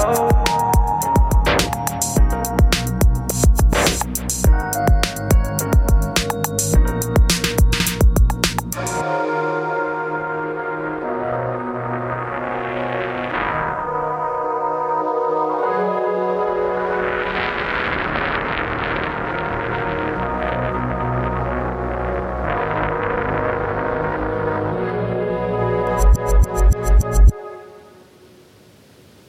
oh.